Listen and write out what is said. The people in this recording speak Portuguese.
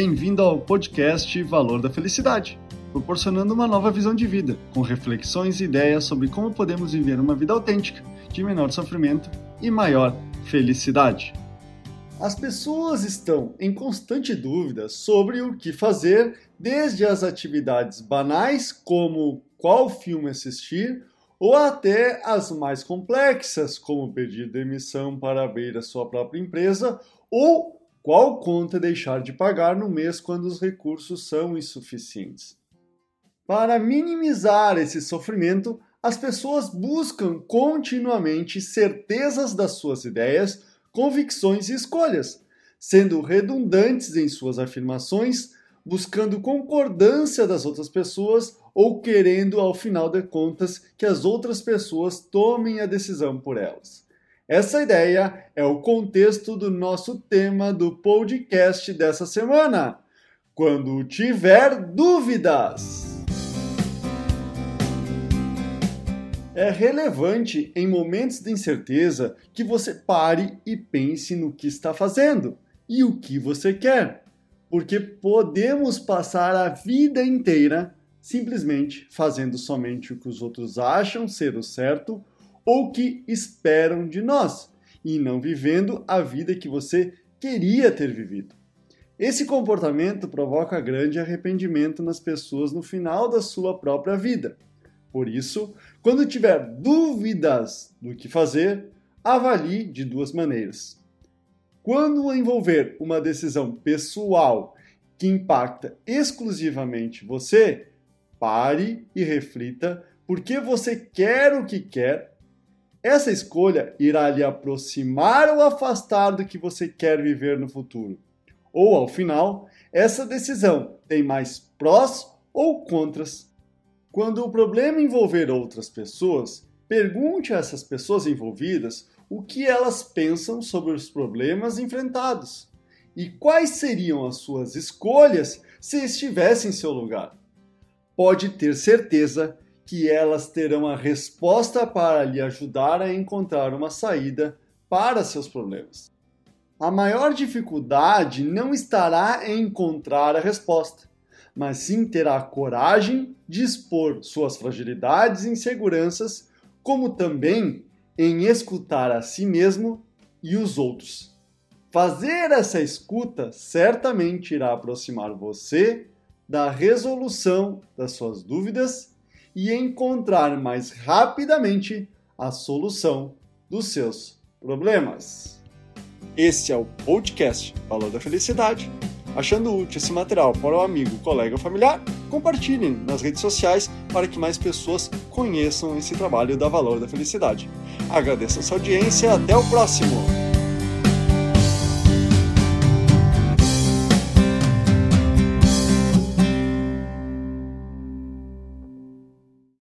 Bem-vindo ao podcast Valor da Felicidade, proporcionando uma nova visão de vida, com reflexões e ideias sobre como podemos viver uma vida autêntica, de menor sofrimento e maior felicidade. As pessoas estão em constante dúvida sobre o que fazer, desde as atividades banais, como qual filme assistir, ou até as mais complexas, como pedir demissão para abrir a sua própria empresa, ou qual conta deixar de pagar no mês quando os recursos são insuficientes? Para minimizar esse sofrimento, as pessoas buscam continuamente certezas das suas ideias, convicções e escolhas, sendo redundantes em suas afirmações, buscando concordância das outras pessoas ou querendo, ao final de contas, que as outras pessoas tomem a decisão por elas. Essa ideia é o contexto do nosso tema do podcast dessa semana. Quando tiver dúvidas. É relevante em momentos de incerteza que você pare e pense no que está fazendo e o que você quer, porque podemos passar a vida inteira simplesmente fazendo somente o que os outros acham ser o certo ou que esperam de nós, e não vivendo a vida que você queria ter vivido. Esse comportamento provoca grande arrependimento nas pessoas no final da sua própria vida. Por isso, quando tiver dúvidas do que fazer, avalie de duas maneiras. Quando envolver uma decisão pessoal que impacta exclusivamente você, pare e reflita por que você quer o que quer essa escolha irá lhe aproximar ou afastar do que você quer viver no futuro. Ou, ao final, essa decisão tem mais prós ou contras. Quando o problema envolver outras pessoas, pergunte a essas pessoas envolvidas o que elas pensam sobre os problemas enfrentados e quais seriam as suas escolhas se estivessem em seu lugar. Pode ter certeza que elas terão a resposta para lhe ajudar a encontrar uma saída para seus problemas. A maior dificuldade não estará em encontrar a resposta, mas sim terá a coragem de expor suas fragilidades e inseguranças, como também em escutar a si mesmo e os outros. Fazer essa escuta certamente irá aproximar você da resolução das suas dúvidas e encontrar mais rapidamente a solução dos seus problemas. Esse é o podcast Valor da Felicidade. Achando útil esse material para o amigo, colega ou familiar, compartilhem nas redes sociais para que mais pessoas conheçam esse trabalho da Valor da Felicidade. Agradeço a sua audiência e até o próximo!